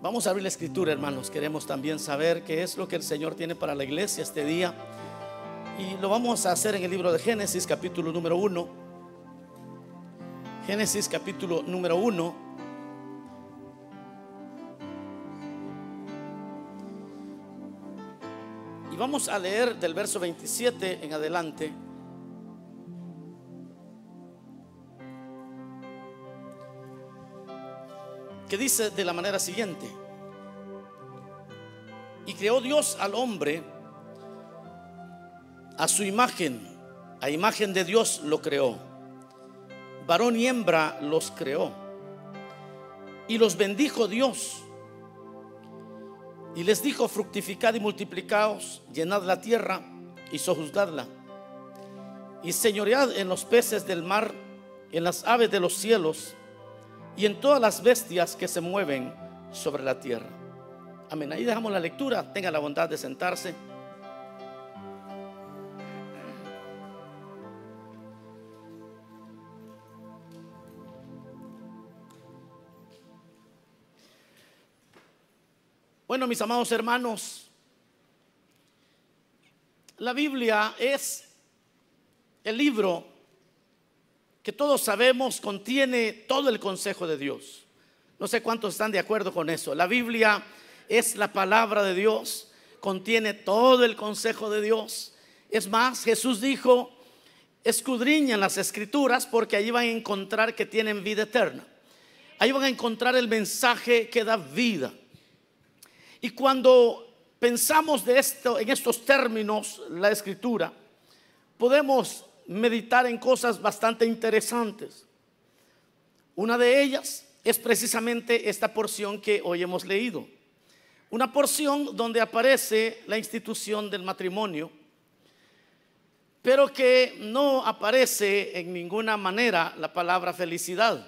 Vamos a abrir la escritura, hermanos. Queremos también saber qué es lo que el Señor tiene para la iglesia este día. Y lo vamos a hacer en el libro de Génesis, capítulo número 1. Génesis, capítulo número 1. Y vamos a leer del verso 27 en adelante. Que dice de la manera siguiente, y creó Dios al hombre a su imagen, a imagen de Dios lo creó, varón y hembra los creó, y los bendijo Dios, y les dijo, fructificad y multiplicaos, llenad la tierra y sojuzgadla, y señoread en los peces del mar, en las aves de los cielos, y en todas las bestias que se mueven sobre la tierra. Amén. Ahí dejamos la lectura. Tenga la bondad de sentarse. Bueno, mis amados hermanos, la Biblia es el libro que todos sabemos contiene todo el consejo de Dios. No sé cuántos están de acuerdo con eso. La Biblia es la palabra de Dios, contiene todo el consejo de Dios. Es más, Jesús dijo, escudriñan las escrituras porque allí van a encontrar que tienen vida eterna. Ahí van a encontrar el mensaje que da vida. Y cuando pensamos de esto en estos términos, la escritura, podemos meditar en cosas bastante interesantes. Una de ellas es precisamente esta porción que hoy hemos leído. Una porción donde aparece la institución del matrimonio, pero que no aparece en ninguna manera la palabra felicidad.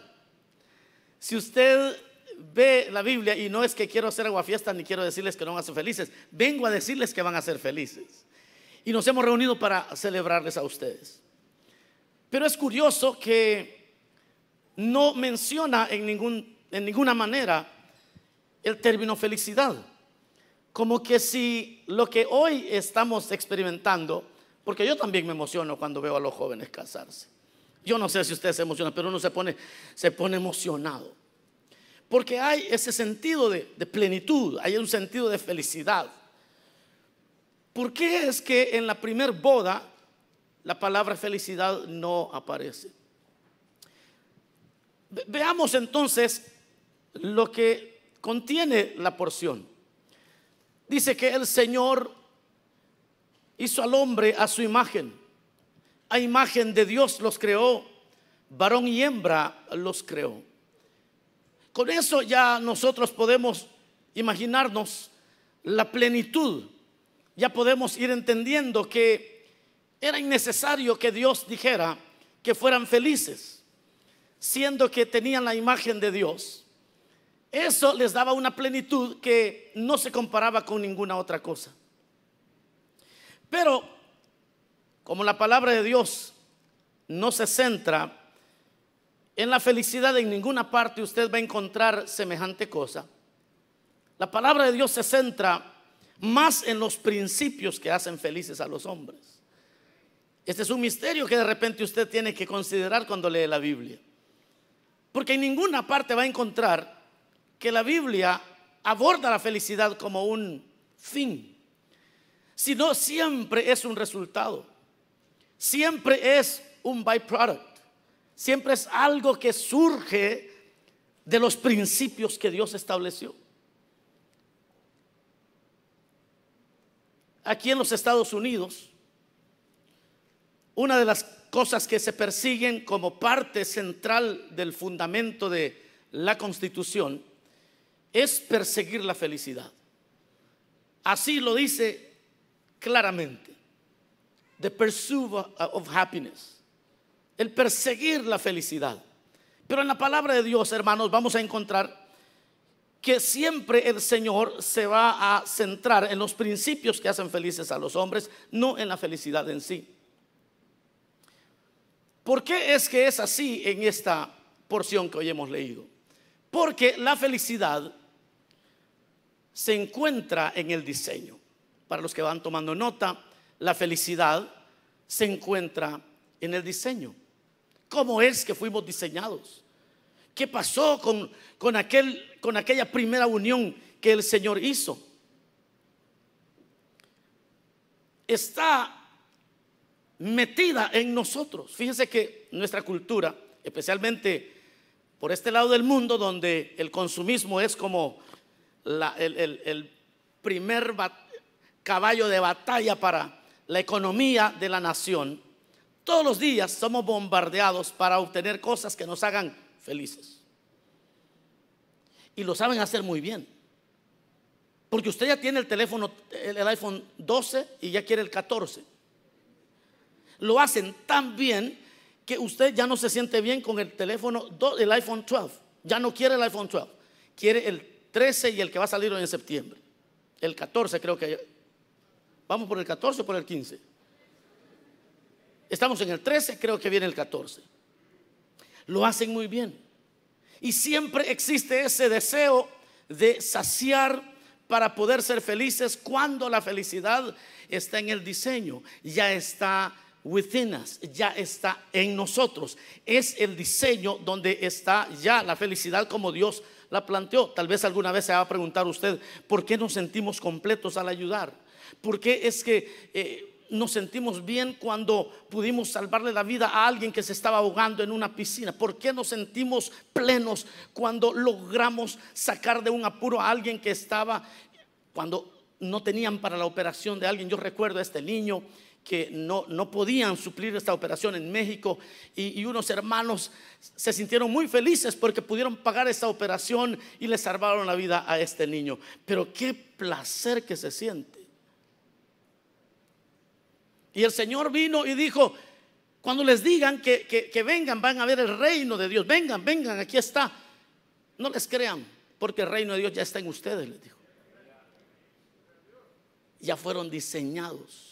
Si usted ve la Biblia, y no es que quiero hacer fiesta ni quiero decirles que no van a ser felices, vengo a decirles que van a ser felices. Y nos hemos reunido para celebrarles a ustedes. Pero es curioso que no menciona en, ningún, en ninguna manera el término felicidad. Como que si lo que hoy estamos experimentando, porque yo también me emociono cuando veo a los jóvenes casarse. Yo no sé si ustedes se emocionan, pero uno se pone, se pone emocionado. Porque hay ese sentido de, plenitud, hay un sentido de felicidad. ¿Por qué es que en la primer boda la palabra felicidad no aparece. Veamos entonces lo que contiene la porción. Dice que el Señor hizo al hombre a su imagen. A imagen de Dios los creó, varón y hembra los creó. Con eso ya nosotros podemos imaginarnos la plenitud. Ya podemos ir entendiendo que era innecesario que Dios dijera que fueran felices, siendo que tenían la imagen de Dios. Eso les daba una plenitud que no se comparaba con ninguna otra cosa. Pero como la palabra de Dios no se centra en la felicidad en ninguna parte, usted va a encontrar semejante cosa. La palabra de Dios se centra más en los principios que hacen felices a los hombres. Este es un misterio que de repente usted tiene que considerar cuando lee la Biblia. Porque en ninguna parte va a encontrar que la Biblia aborda la felicidad como un fin, sino siempre es un resultado, siempre es un byproduct, siempre es algo que surge de los principios que Dios estableció. Aquí en los Estados Unidos, una de las cosas que se persiguen como parte central del fundamento de la Constitución es perseguir la felicidad. Así lo dice claramente. The pursuit of happiness. El perseguir la felicidad. Pero en la palabra de Dios, hermanos, vamos a encontrar que siempre el Señor se va a centrar en los principios que hacen felices a los hombres, no en la felicidad en sí. ¿Por qué es que es así en esta porción que hoy hemos leído? Porque la felicidad se encuentra en el diseño. Para los que van tomando nota, la felicidad se encuentra en el diseño. ¿Cómo es que fuimos diseñados? ¿Qué pasó con, con, aquel, con aquella primera unión que el Señor hizo? Está metida en nosotros. Fíjense que nuestra cultura, especialmente por este lado del mundo donde el consumismo es como el, primer caballo de batalla para la economía de la nación, todos los días somos bombardeados para obtener cosas que nos hagan felices. Y lo saben hacer muy bien. Porque usted ya tiene el teléfono, el iPhone 12 y ya quiere el 14 lo hacen tan bien que usted ya no se siente bien con el teléfono, el iPhone 12. Ya no quiere el iPhone 12. Quiere el 13 y el que va a salir en septiembre. El 14 creo que... ¿Vamos por el 14 o por el 15? Estamos en el 13, creo que viene el 14. Lo hacen muy bien. Y siempre existe ese deseo de saciar para poder ser felices cuando la felicidad está en el diseño, ya está within us, ya está en nosotros. Es el diseño donde está ya la felicidad como Dios la planteó. Tal vez alguna vez se va a preguntar usted, ¿por qué nos sentimos completos al ayudar? ¿Por qué es que eh, nos sentimos bien cuando pudimos salvarle la vida a alguien que se estaba ahogando en una piscina? ¿Por qué nos sentimos plenos cuando logramos sacar de un apuro a alguien que estaba, cuando no tenían para la operación de alguien? Yo recuerdo a este niño que no, no podían suplir esta operación en México y, unos hermanos se sintieron muy felices porque pudieron pagar esta operación y le salvaron la vida a este niño. Pero qué placer que se siente. Y el Señor vino y dijo, cuando les digan que, que, vengan, van a ver el reino de Dios. Vengan, vengan, aquí está. No les crean, porque el reino de Dios ya está en ustedes, les dijo. Ya fueron diseñados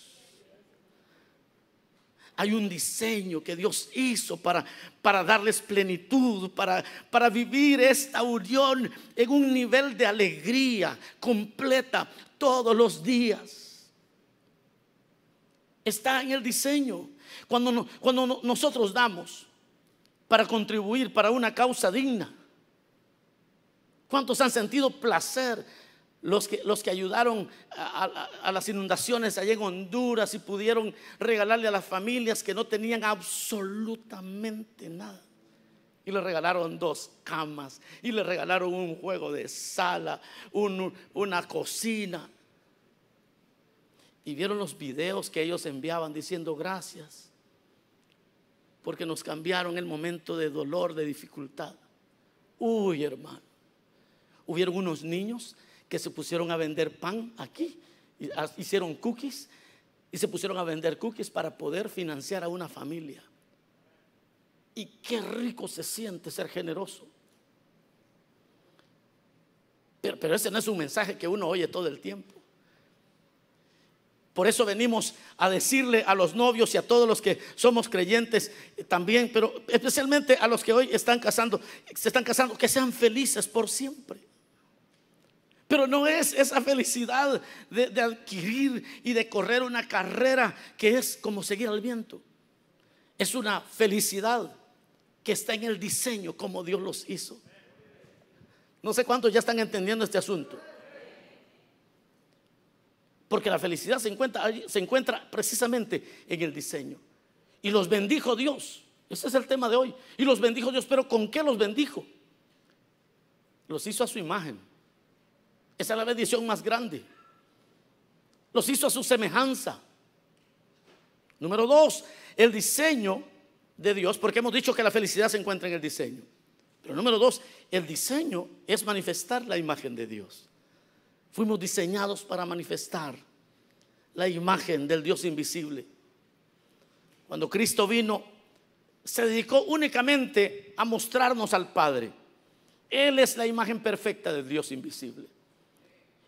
hay un diseño que Dios hizo para, para darles plenitud, para, para vivir esta unión en un nivel de alegría completa todos los días. Está en el diseño. Cuando, cuando nosotros damos para contribuir para una causa digna, ¿cuántos han sentido placer los que, los que ayudaron a, las inundaciones allá en Honduras y pudieron regalarle a las familias que no tenían absolutamente nada. Y le regalaron dos camas, y le regalaron un juego de sala, una cocina. Y vieron los videos que ellos enviaban diciendo gracias, porque nos cambiaron el momento de dolor, de dificultad. Uy, hermano, hubieron unos niños que se pusieron a vender pan aquí, hicieron cookies y se pusieron a vender cookies para poder financiar a una familia. Y qué rico se siente ser generoso. Pero, pero, ese no es un mensaje que uno oye todo el tiempo. Por eso venimos a decirle a los novios y a todos los que somos creyentes también, pero especialmente a los que hoy están casando, se están casando, que sean felices por siempre. Pero no es esa felicidad de, adquirir y de correr una carrera que es como seguir al viento. Es una felicidad que está en el diseño como Dios los hizo. No sé cuántos ya están entendiendo este asunto. Porque la felicidad se encuentra, se encuentra precisamente en el diseño. Y los bendijo Dios. Ese es el tema de hoy. Y los bendijo Dios. Pero ¿con qué los bendijo? Los hizo a su imagen. Esa es la bendición más grande. Los hizo a su semejanza. Número dos, el diseño de Dios, porque hemos dicho que la felicidad se encuentra en el diseño. Pero número dos, el diseño es manifestar la imagen de Dios. Fuimos diseñados para manifestar la imagen del Dios invisible. Cuando Cristo vino, se dedicó únicamente a mostrarnos al Padre. Él es la imagen perfecta del Dios invisible.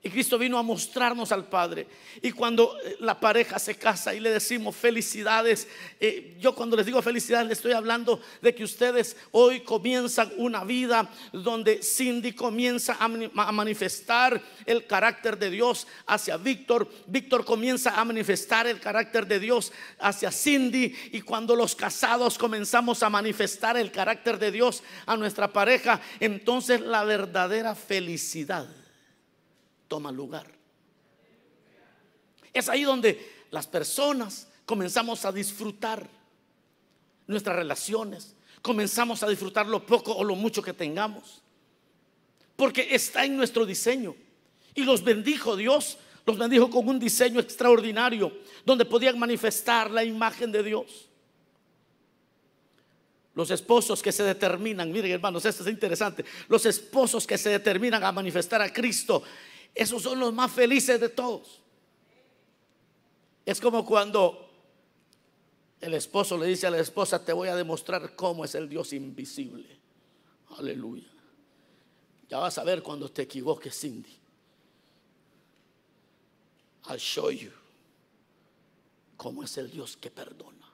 Y Cristo vino a mostrarnos al Padre. Y cuando eh, la pareja se casa y le decimos felicidades, eh, yo cuando les digo felicidades le estoy hablando de que ustedes hoy comienzan una vida donde Cindy comienza a, a manifestar el carácter de Dios hacia Víctor. Víctor comienza a manifestar el carácter de Dios hacia Cindy. Y cuando los casados comenzamos a manifestar el carácter de Dios a nuestra pareja, entonces la verdadera felicidad toma lugar. Es ahí donde las personas comenzamos a disfrutar nuestras relaciones, comenzamos a disfrutar lo poco o lo mucho que tengamos, porque está en nuestro diseño. Y los bendijo Dios, los bendijo con un diseño extraordinario, donde podían manifestar la imagen de Dios. Los esposos que se determinan, miren hermanos, esto es interesante, los esposos que se determinan a manifestar a Cristo esos son los más felices de todos. Es como cuando el esposo le dice a la esposa, te voy a demostrar cómo es el Dios invisible. Aleluya. Ya vas a ver cuando te equivoques, Cindy. I'll show you cómo es el Dios que perdona.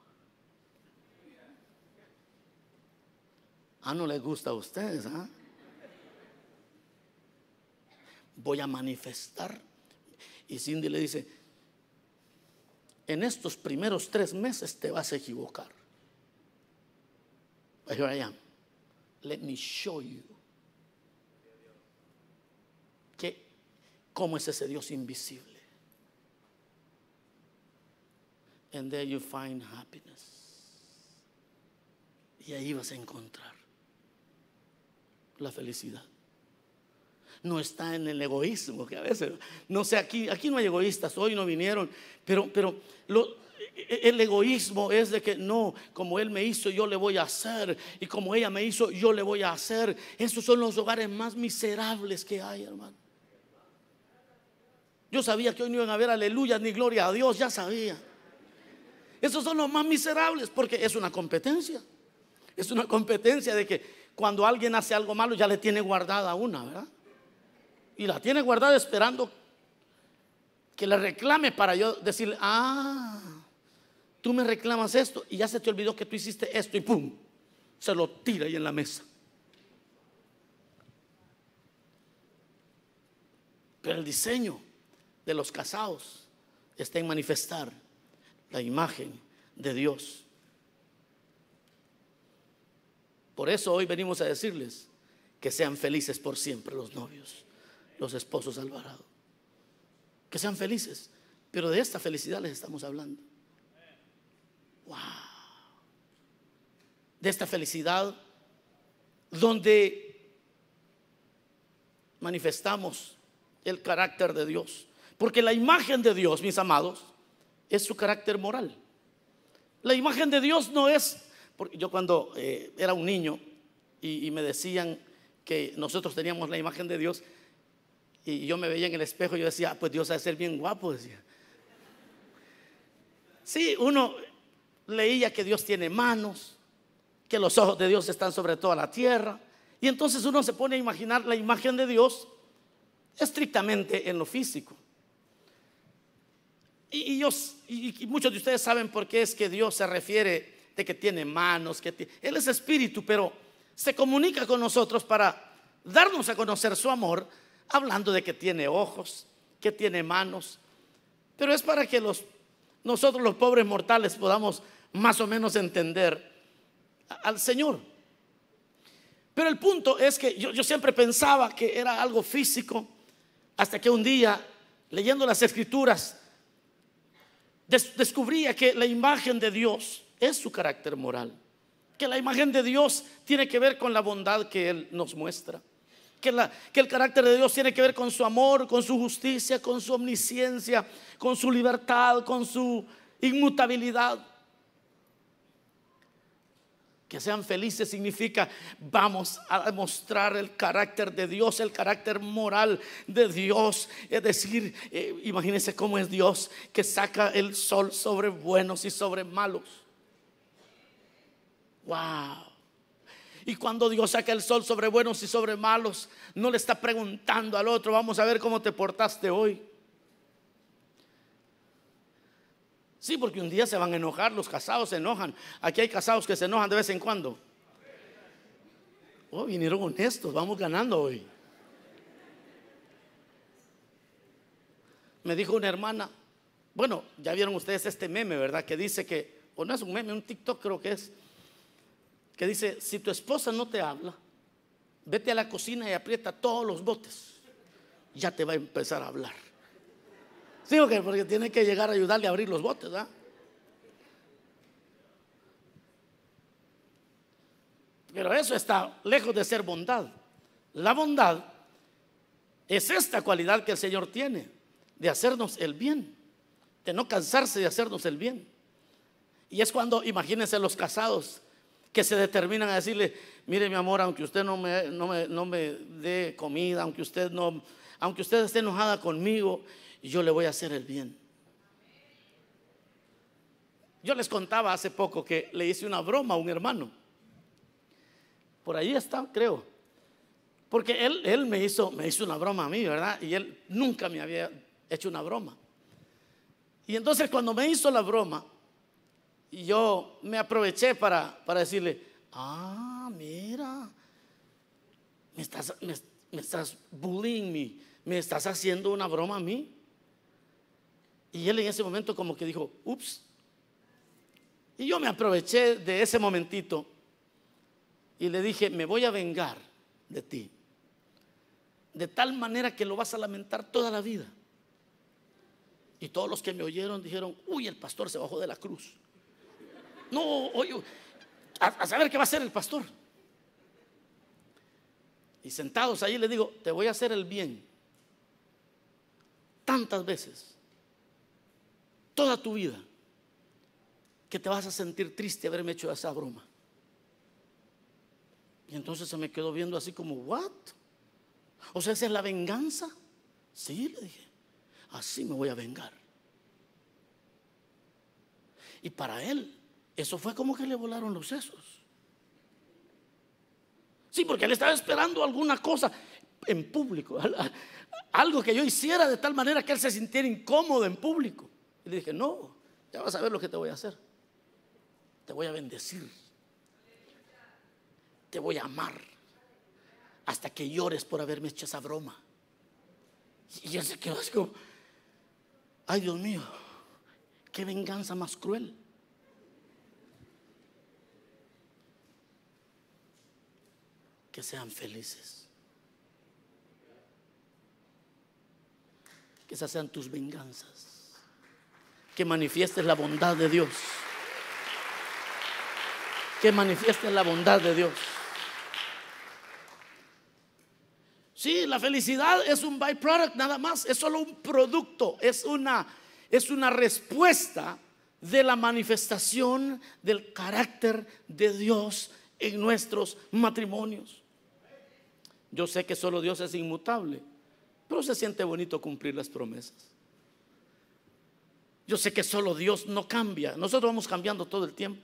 Ah, no les gusta a ustedes, ¿ah? Voy a manifestar. Y Cindy le dice, en estos primeros tres meses te vas a equivocar. Here I am. Let me show you. Que, ¿Cómo es ese Dios invisible? And there you find happiness. Y ahí vas a encontrar la felicidad no está en el egoísmo, que a veces, no sé, aquí, aquí no hay egoístas, hoy no vinieron, pero, pero el egoísmo es de que no, como él me hizo, yo le voy a hacer, y como ella me hizo, yo le voy a hacer. Esos son los hogares más miserables que hay, hermano. Yo sabía que hoy no iban a haber aleluya ni gloria a Dios, ya sabía. Esos son los más miserables porque es una competencia. Es una competencia de que cuando alguien hace algo malo ya le tiene guardada una, ¿verdad? Y la tiene guardada esperando que le reclame para yo decirle, ah, tú me reclamas esto y ya se te olvidó que tú hiciste esto y pum, se lo tira ahí en la mesa. Pero el diseño de los casados está en manifestar la imagen de Dios. Por eso hoy venimos a decirles que sean felices por siempre los novios los esposos Alvarado. Que sean felices. Pero de esta felicidad les estamos hablando. Wow. De esta felicidad donde manifestamos el carácter de Dios. Porque la imagen de Dios, mis amados, es su carácter moral. La imagen de Dios no es, porque yo cuando eh, era un niño y, y me decían que nosotros teníamos la imagen de Dios, y yo me veía en el espejo y yo decía, ah, pues Dios ha de ser bien guapo, decía. Sí, uno leía que Dios tiene manos, que los ojos de Dios están sobre toda la tierra. Y entonces uno se pone a imaginar la imagen de Dios estrictamente en lo físico. Y, y, muchos de ustedes saben por qué es que Dios se refiere de que tiene manos, que Él es espíritu, pero se comunica con nosotros para darnos a conocer su amor hablando de que tiene ojos, que tiene manos, pero es para que los, nosotros los pobres mortales podamos más o menos entender al Señor. Pero el punto es que yo, siempre pensaba que era algo físico, hasta que un día, leyendo las escrituras, descubría que la imagen de Dios es su carácter moral, que la imagen de Dios tiene que ver con la bondad que Él nos muestra que, el carácter de Dios tiene que ver con su amor, con su justicia, con su omnisciencia, con su libertad, con su inmutabilidad. Que sean felices significa vamos a demostrar el carácter de Dios, el carácter moral de Dios. Es decir, eh, imagínense cómo es Dios que saca el sol sobre buenos y sobre malos. Wow. Y cuando Dios saca el sol sobre buenos y sobre malos, no le está preguntando al otro, vamos a ver cómo te portaste hoy. Sí, porque un día se van a enojar, los casados se enojan. Aquí hay casados que se enojan de vez en cuando. Oh, vinieron honestos, vamos ganando hoy. Me dijo una hermana, bueno, ya vieron ustedes este meme, ¿verdad? Que dice que, o no es un meme, un TikTok creo que es, que dice, si tu esposa no te habla, vete a la cocina y aprieta todos los botes, ya te va a empezar a hablar. Sí, okay, porque tiene que llegar a ayudarle a abrir los botes, ¿verdad? Pero eso está lejos de ser bondad. La bondad es esta cualidad que el Señor tiene, de hacernos el bien, de no cansarse de hacernos el bien. Y es cuando, imagínense los casados que se determinan a decirle, mire mi amor, aunque usted no me, no me, no me dé comida, aunque usted, no, aunque usted esté enojada conmigo, yo le voy a hacer el bien. Yo les contaba hace poco que le hice una broma a un hermano. Por ahí está, creo. Porque él, él me, hizo, me hizo una broma a mí, ¿verdad? Y él nunca me había hecho una broma. Y entonces cuando me hizo la broma, yo me aproveché para, para decirle, ah, mira, me estás, me estás bullying me, me estás haciendo una broma a mí. Y él en ese momento como que dijo, ups. Y yo me aproveché de ese momentito y le dije, me voy a vengar de ti. De tal manera que lo vas a lamentar toda la vida. Y todos los que me oyeron dijeron, uy, el pastor se bajó de la cruz. No, oye, a, saber qué va a hacer el pastor. Y sentados ahí le digo, te voy a hacer el bien. Tantas veces toda tu vida que te vas a sentir triste haberme hecho esa broma. Y entonces se me quedó viendo así como, ¿what? O sea, esa es la venganza. Sí, le dije, así me voy a vengar. Y para él, eso fue como que le volaron los sesos. Sí, porque él estaba esperando alguna cosa en público, algo que yo hiciera de tal manera que él se sintiera incómodo en público. Y le dije, no, ya vas a ver lo que te voy a hacer. Te voy a bendecir. Te voy a amar. Hasta que llores por haberme hecho esa broma. Y él se quedó así como, ay Dios mío, qué venganza más cruel. Que sean felices. Que esas sean tus venganzas que manifiestes la bondad de Dios. Que manifiestes la bondad de Dios. Sí, la felicidad es un byproduct nada más, es solo un producto, es una, es una respuesta de la manifestación del carácter de Dios en nuestros matrimonios. Yo sé que solo Dios es inmutable, pero se siente bonito cumplir las promesas. Yo sé que solo Dios no cambia. Nosotros vamos cambiando todo el tiempo.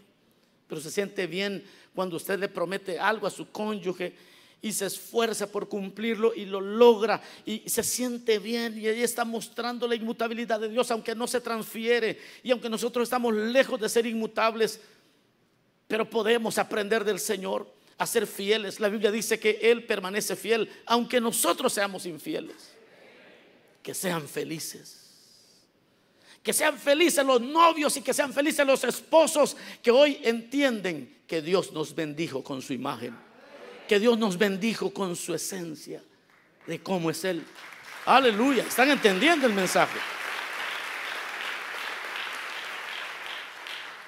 Pero se siente bien cuando usted le promete algo a su cónyuge y se esfuerza por cumplirlo y lo logra y se siente bien y ahí está mostrando la inmutabilidad de Dios aunque no se transfiere y aunque nosotros estamos lejos de ser inmutables, pero podemos aprender del Señor a ser fieles. La Biblia dice que Él permanece fiel aunque nosotros seamos infieles. Que sean felices. Que sean felices los novios y que sean felices los esposos que hoy entienden que Dios nos bendijo con su imagen. Que Dios nos bendijo con su esencia de cómo es Él. Aleluya. ¿Están entendiendo el mensaje?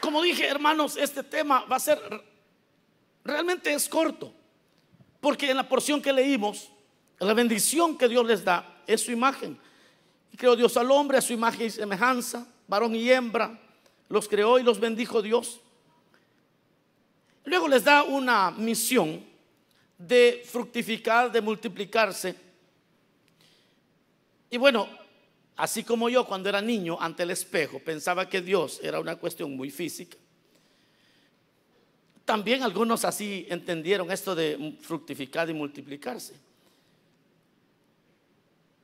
Como dije, hermanos, este tema va a ser, realmente es corto. Porque en la porción que leímos, la bendición que Dios les da es su imagen. Y creó Dios al hombre a su imagen y semejanza, varón y hembra. Los creó y los bendijo Dios. Luego les da una misión de fructificar, de multiplicarse. Y bueno, así como yo cuando era niño ante el espejo pensaba que Dios era una cuestión muy física. También algunos así entendieron esto de fructificar y multiplicarse.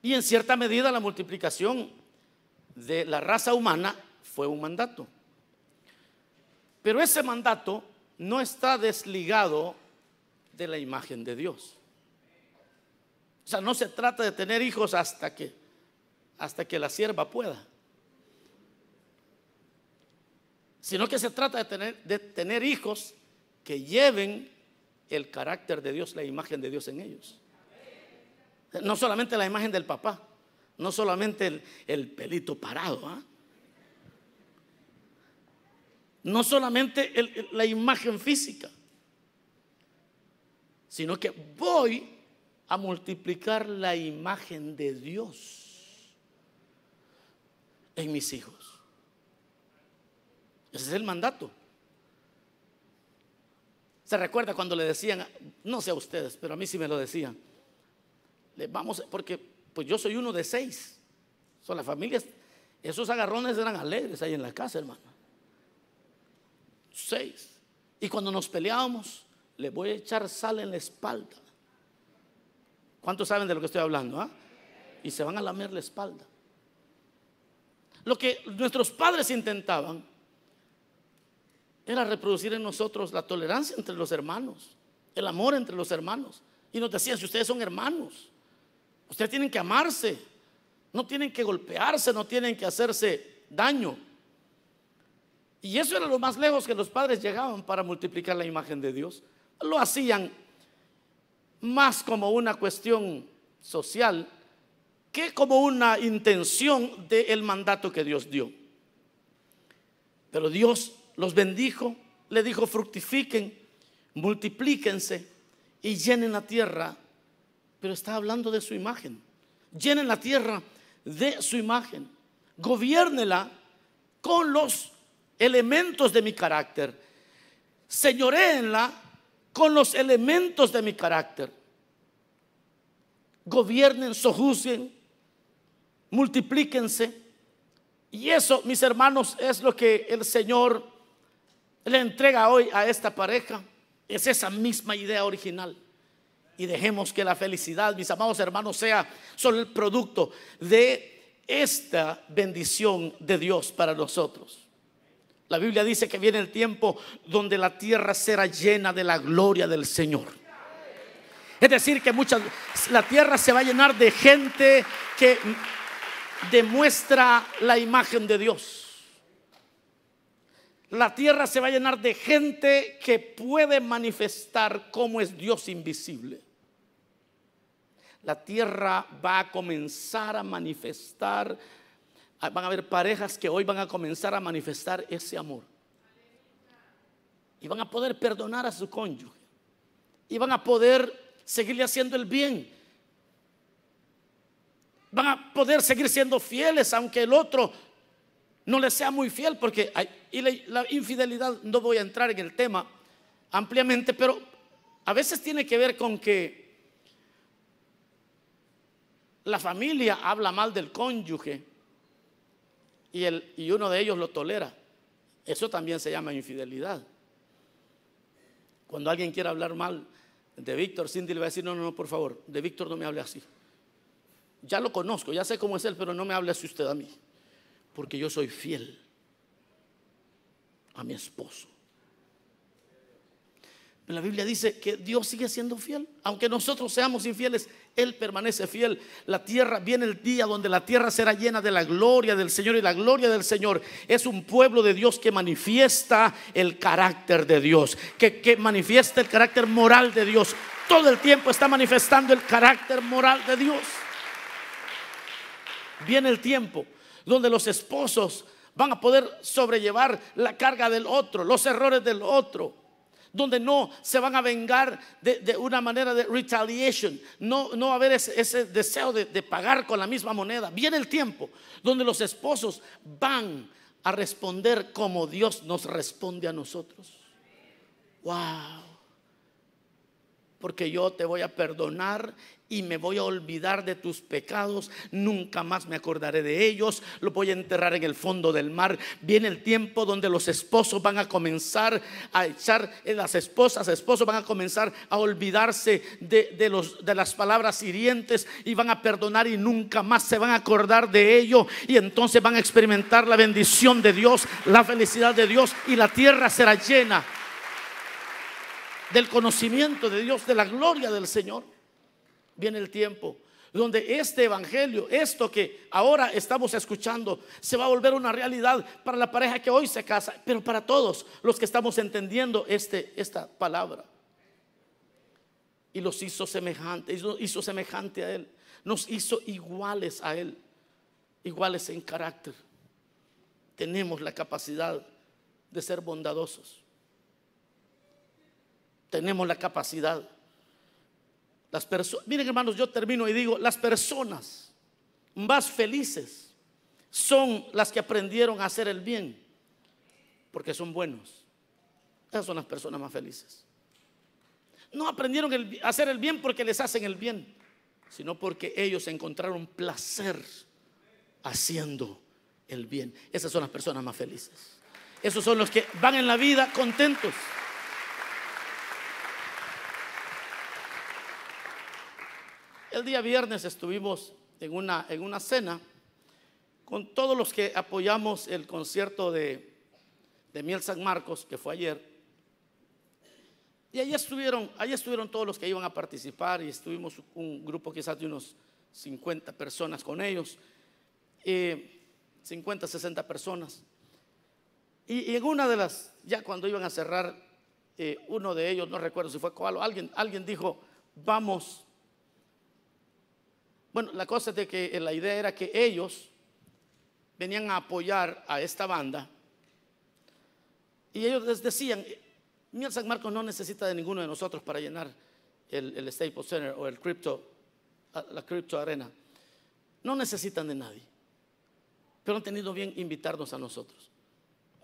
Y en cierta medida la multiplicación de la raza humana fue un mandato. Pero ese mandato no está desligado de la imagen de Dios. O sea, no se trata de tener hijos hasta que hasta que la sierva pueda. Sino que se trata de tener, de tener hijos que lleven el carácter de Dios, la imagen de Dios en ellos. No solamente la imagen del papá, no solamente el, pelito parado, ¿ah? no solamente la imagen física, sino que voy a multiplicar la imagen de Dios en mis hijos. Ese es el mandato. Se recuerda cuando le decían, no sé a ustedes, pero a mí sí me lo decían. Vamos, porque pues yo soy uno de seis. Son las familias, esos agarrones eran alegres ahí en la casa, hermano. Seis. Y cuando nos peleábamos, le voy a echar sal en la espalda. ¿Cuántos saben de lo que estoy hablando? Ah? Y se van a lamer la espalda. Lo que nuestros padres intentaban era reproducir en nosotros la tolerancia entre los hermanos, el amor entre los hermanos. Y nos decían, si ustedes son hermanos, ustedes tienen que amarse, no tienen que golpearse, no tienen que hacerse daño. Y eso era lo más lejos que los padres llegaban para multiplicar la imagen de Dios. Lo hacían más como una cuestión social que como una intención del mandato que Dios dio. Pero Dios los bendijo, le dijo fructifiquen, multiplíquense y llenen la tierra. Pero está hablando de su imagen. Llenen la tierra de su imagen. Gobiernela con los elementos de mi carácter. Señoreenla con los elementos de mi carácter. Gobiernen, sojuzguen, multiplíquense. Y eso, mis hermanos, es lo que el Señor le entrega hoy a esta pareja. Es esa misma idea original. Y dejemos que la felicidad, mis amados hermanos, sea solo el producto de esta bendición de Dios para nosotros. La Biblia dice que viene el tiempo donde la tierra será llena de la gloria del Señor. Es decir, que muchas la tierra se va a llenar de gente que demuestra la imagen de Dios la tierra se va a llenar de gente que puede manifestar cómo es Dios invisible. La tierra va a comenzar a manifestar, van a haber parejas que hoy van a comenzar a manifestar ese amor. Y van a poder perdonar a su cónyuge. Y van a poder seguirle haciendo el bien. Van a poder seguir siendo fieles aunque el otro no le sea muy fiel, porque hay, y la, infidelidad, no voy a entrar en el tema ampliamente, pero a veces tiene que ver con que la familia habla mal del cónyuge y, y uno de ellos lo tolera. Eso también se llama infidelidad. Cuando alguien quiere hablar mal de Víctor, Cindy le va a decir, no, no, no, por favor, de Víctor no me hable así. Ya lo conozco, ya sé cómo es él, pero no me hable así usted a mí porque yo soy fiel a mi esposo. La Biblia dice que Dios sigue siendo fiel. Aunque nosotros seamos infieles, Él permanece fiel. La tierra, viene el día donde la tierra será llena de la gloria del Señor. Y la gloria del Señor es un pueblo de Dios que manifiesta el carácter de Dios. Que, que manifiesta el carácter moral de Dios. Todo el tiempo está manifestando el carácter moral de Dios. Viene el tiempo donde los esposos van a poder sobrellevar la carga del otro, los errores del otro, donde no se van a vengar de, una manera de retaliation, no, no va a haber ese, deseo de, de pagar con la misma moneda. Viene el tiempo donde los esposos van a responder como Dios nos responde a nosotros. Wow. Porque yo te voy a perdonar y me voy a olvidar de tus pecados, nunca más me acordaré de ellos, lo voy a enterrar en el fondo del mar. Viene el tiempo donde los esposos van a comenzar a echar, eh, las esposas, esposos van a comenzar a olvidarse de, los, de las palabras hirientes y van a perdonar y nunca más se van a acordar de ello. Y entonces van a experimentar la bendición de Dios, la felicidad de Dios y la tierra será llena del conocimiento de Dios, de la gloria del Señor viene el tiempo donde este evangelio, esto que ahora estamos escuchando, se va a volver una realidad para la pareja que hoy se casa, pero para todos los que estamos entendiendo este, esta palabra. Y los hizo semejante, hizo semejante a Él, nos hizo iguales a Él, iguales en carácter. Tenemos la capacidad de ser bondadosos. Tenemos la capacidad las personas, miren hermanos, yo termino y digo, las personas más felices son las que aprendieron a hacer el bien, porque son buenos. Esas son las personas más felices. No aprendieron a hacer el bien porque les hacen el bien, sino porque ellos encontraron placer haciendo el bien. Esas son las personas más felices. Esos son los que van en la vida contentos. El día viernes estuvimos en una, en una cena con todos los que apoyamos el concierto de, de Miel San Marcos, que fue ayer. Y ahí estuvieron, ahí estuvieron todos los que iban a participar y estuvimos un grupo quizás de unos 50 personas con ellos, 50, 60 personas. Y, en una de las, ya cuando iban a cerrar, eh, uno de ellos, no recuerdo si fue cuál, alguien, alguien dijo, vamos bueno, la cosa es de que la idea era que ellos venían a apoyar a esta banda y ellos les decían, Miel San Marcos no necesita de ninguno de nosotros para llenar el, el Staples Center o el Crypto, la Crypto Arena. No necesitan de nadie, pero han tenido bien invitarnos a nosotros.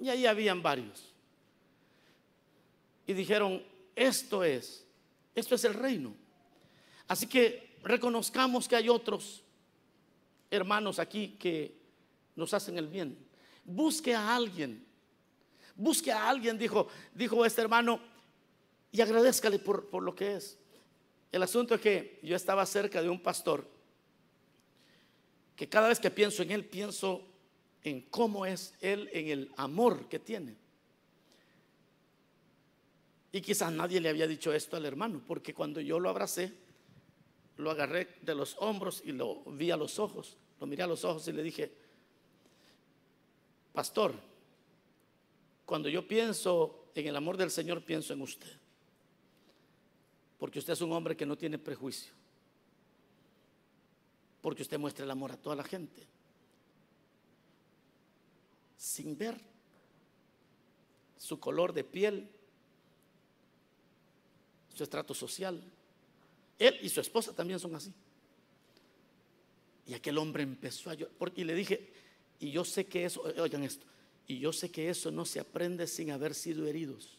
Y ahí habían varios. Y dijeron, esto es, esto es el reino. Así que reconozcamos que hay otros hermanos aquí que nos hacen el bien. Busque a alguien. Busque a alguien, dijo, dijo este hermano, y agradezcale por, por lo que es. El asunto es que yo estaba cerca de un pastor que cada vez que pienso en él, pienso en cómo es él, en el amor que tiene. Y quizás nadie le había dicho esto al hermano, porque cuando yo lo abracé, lo agarré de los hombros y lo vi a los ojos, lo miré a los ojos y le dije, pastor, cuando yo pienso en el amor del Señor, pienso en usted. Porque usted es un hombre que no tiene prejuicio. Porque usted muestra el amor a toda la gente. Sin ver su color de piel, su estrato social. Él y su esposa también son así. Y aquel hombre empezó a llorar. Y le dije, y yo sé que eso, oigan esto, y yo sé que eso no se aprende sin haber sido heridos.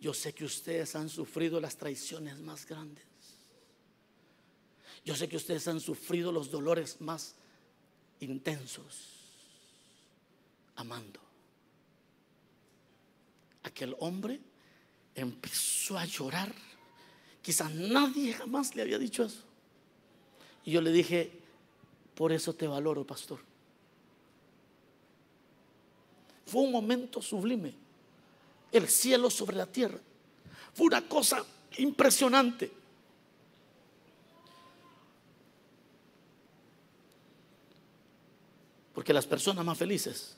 Yo sé que ustedes han sufrido las traiciones más grandes. Yo sé que ustedes han sufrido los dolores más intensos amando aquel hombre empezó a llorar. Quizás nadie jamás le había dicho eso. Y yo le dije, por eso te valoro, pastor. Fue un momento sublime. El cielo sobre la tierra. Fue una cosa impresionante. Porque las personas más felices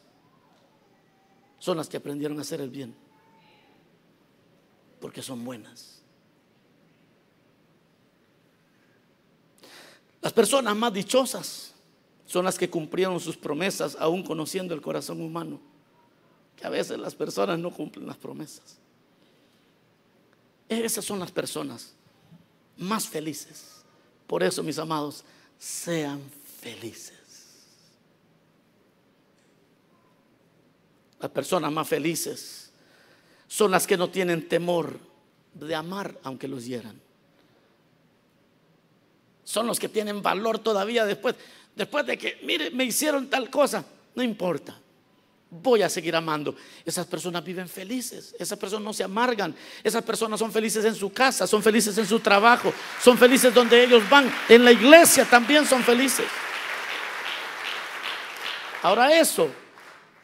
son las que aprendieron a hacer el bien porque son buenas. Las personas más dichosas son las que cumplieron sus promesas aún conociendo el corazón humano, que a veces las personas no cumplen las promesas. Esas son las personas más felices. Por eso, mis amados, sean felices. Las personas más felices son las que no tienen temor de amar aunque los hieran. Son los que tienen valor todavía después. Después de que, mire, me hicieron tal cosa, no importa. Voy a seguir amando. Esas personas viven felices. Esas personas no se amargan. Esas personas son felices en su casa, son felices en su trabajo, son felices donde ellos van. En la iglesia también son felices. Ahora eso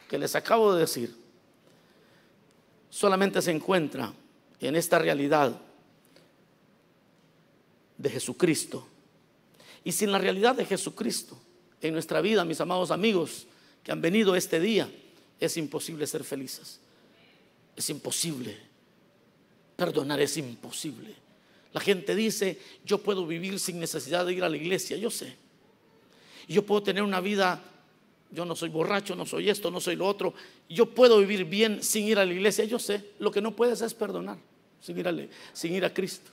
que les acabo de decir solamente se encuentra en esta realidad de Jesucristo. Y sin la realidad de Jesucristo en nuestra vida, mis amados amigos que han venido este día, es imposible ser felices. Es imposible. Perdonar es imposible. La gente dice, yo puedo vivir sin necesidad de ir a la iglesia, yo sé. Yo puedo tener una vida, yo no soy borracho, no soy esto, no soy lo otro. Yo puedo vivir bien sin ir a la iglesia, yo sé. Lo que no puedes es perdonar sin ir a, sin ir a Cristo.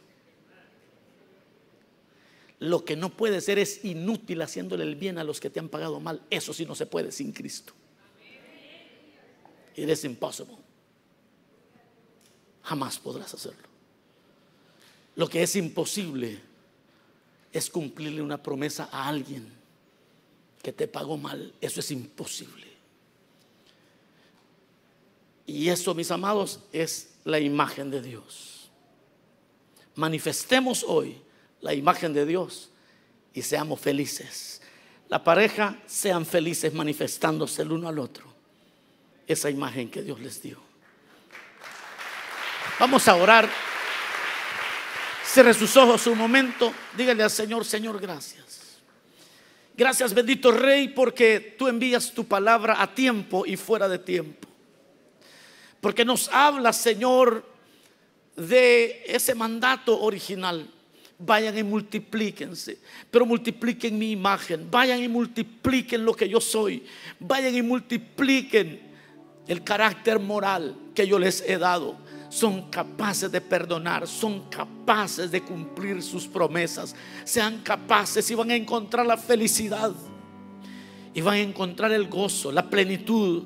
Lo que no puede ser es inútil haciéndole el bien a los que te han pagado mal. Eso sí no se puede sin Cristo. It is impossible. Jamás podrás hacerlo. Lo que es imposible es cumplirle una promesa a alguien que te pagó mal. Eso es imposible. Y eso, mis amados, es la imagen de Dios. Manifestemos hoy la imagen de Dios y seamos felices. La pareja sean felices manifestándose el uno al otro esa imagen que Dios les dio. Vamos a orar. Cierre sus ojos un momento. Dígale al Señor, Señor, gracias. Gracias, bendito Rey, porque tú envías tu palabra a tiempo y fuera de tiempo. Porque nos habla, Señor, de ese mandato original. Vayan y multiplíquense, pero multipliquen mi imagen. Vayan y multipliquen lo que yo soy. Vayan y multipliquen el carácter moral que yo les he dado. Son capaces de perdonar, son capaces de cumplir sus promesas, sean capaces y van a encontrar la felicidad y van a encontrar el gozo, la plenitud,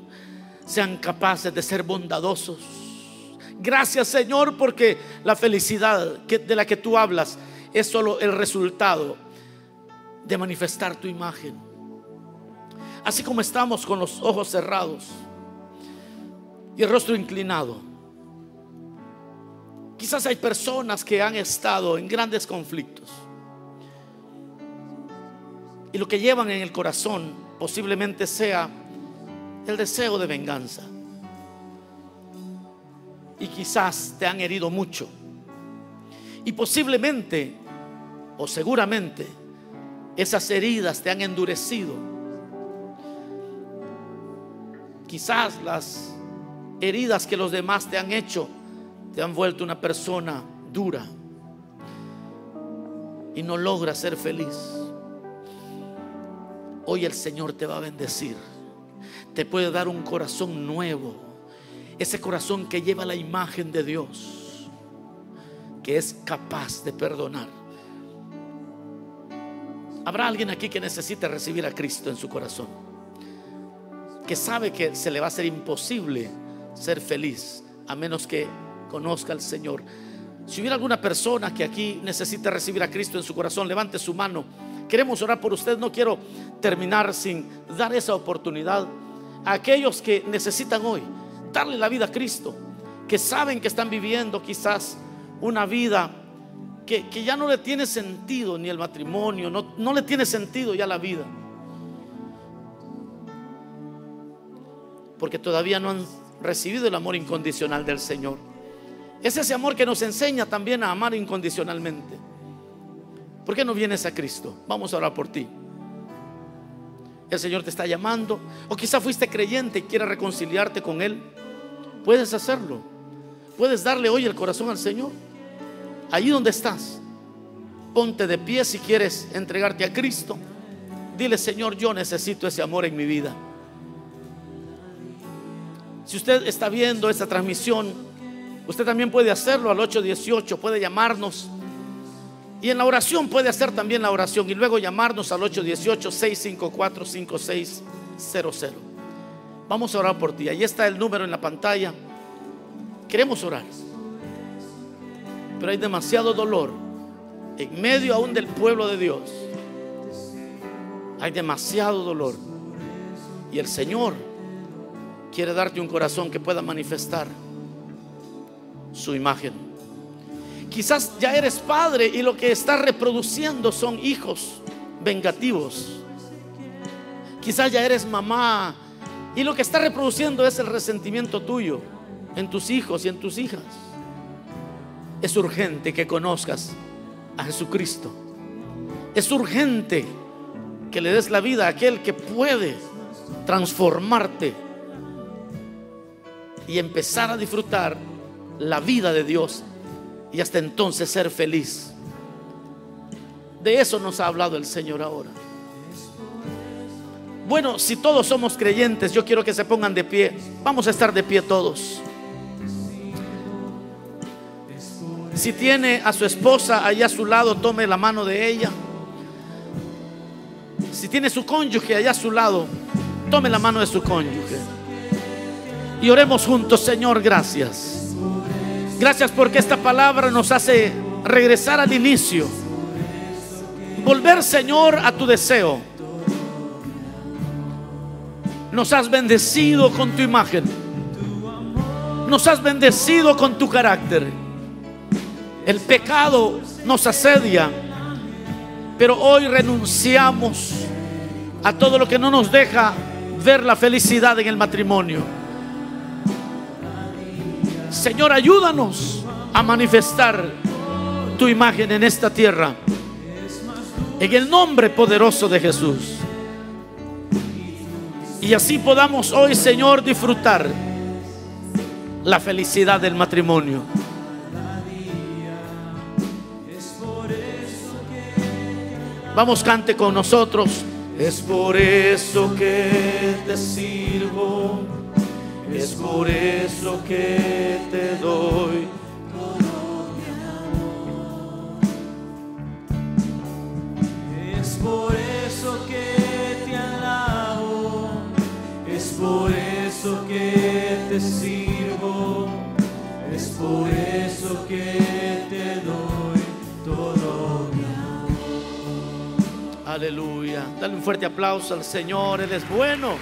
sean capaces de ser bondadosos. Gracias Señor porque la felicidad de la que tú hablas es solo el resultado de manifestar tu imagen. Así como estamos con los ojos cerrados y el rostro inclinado. Quizás hay personas que han estado en grandes conflictos y lo que llevan en el corazón posiblemente sea el deseo de venganza. Y quizás te han herido mucho. Y posiblemente o seguramente esas heridas te han endurecido. Quizás las heridas que los demás te han hecho te han vuelto una persona dura y no logras ser feliz. Hoy el Señor te va a bendecir. Te puede dar un corazón nuevo. Ese corazón que lleva la imagen de Dios. Que es capaz de perdonar. Habrá alguien aquí que necesite recibir a Cristo en su corazón. Que sabe que se le va a ser imposible ser feliz a menos que conozca al Señor. Si hubiera alguna persona que aquí necesita recibir a Cristo en su corazón, levante su mano. Queremos orar por usted. No quiero terminar sin dar esa oportunidad a aquellos que necesitan hoy darle la vida a Cristo, que saben que están viviendo quizás una vida que, ya no le tiene sentido ni el matrimonio, no, no le tiene sentido ya la vida. Porque todavía no han recibido el amor incondicional del Señor. Es ese amor que nos enseña también a amar incondicionalmente. ¿Por qué no vienes a Cristo? Vamos a orar por ti. El Señor te está llamando. O quizá fuiste creyente y quieres reconciliarte con Él. Puedes hacerlo. Puedes darle hoy el corazón al Señor. Allí donde estás. Ponte de pie si quieres entregarte a Cristo. Dile, Señor, yo necesito ese amor en mi vida. Si usted está viendo esta transmisión, usted también puede hacerlo al 818, puede llamarnos. Y en la oración puede hacer también la oración y luego llamarnos al 818-654-5600. Vamos a orar por ti. Ahí está el número en la pantalla. Queremos orar. Pero hay demasiado dolor en medio aún del pueblo de Dios. Hay demasiado dolor. Y el Señor quiere darte un corazón que pueda manifestar su imagen. Quizás ya eres padre y lo que estás reproduciendo son hijos vengativos. Quizás ya eres mamá y lo que está reproduciendo es el resentimiento tuyo en tus hijos y en tus hijas. Es urgente que conozcas a Jesucristo. Es urgente que le des la vida a aquel que puede transformarte y empezar a disfrutar la vida de Dios y hasta entonces ser feliz. De eso nos ha hablado el Señor ahora. Bueno, si todos somos creyentes, yo quiero que se pongan de pie. Vamos a estar de pie todos. Si tiene a su esposa allá a su lado, tome la mano de ella. Si tiene su cónyuge allá a su lado, tome la mano de su cónyuge. Y oremos juntos, Señor, gracias. Gracias porque esta palabra nos hace regresar al inicio. Volver, Señor, a tu deseo nos has bendecido con tu imagen. Nos has bendecido con tu carácter. El pecado nos asedia, pero hoy renunciamos a todo lo que no nos deja ver la felicidad en el matrimonio. Señor, ayúdanos a manifestar tu imagen en esta tierra. En el nombre poderoso de Jesús. Y así podamos hoy, Señor, disfrutar la felicidad del matrimonio. Vamos, cante con nosotros. Es por eso que te sirvo, es por eso que te doy. Es por eso que te alabo, es por eso que te sirvo, es por eso que te doy todo mi amor. Aleluya. Dale un fuerte aplauso al Señor. Él es bueno.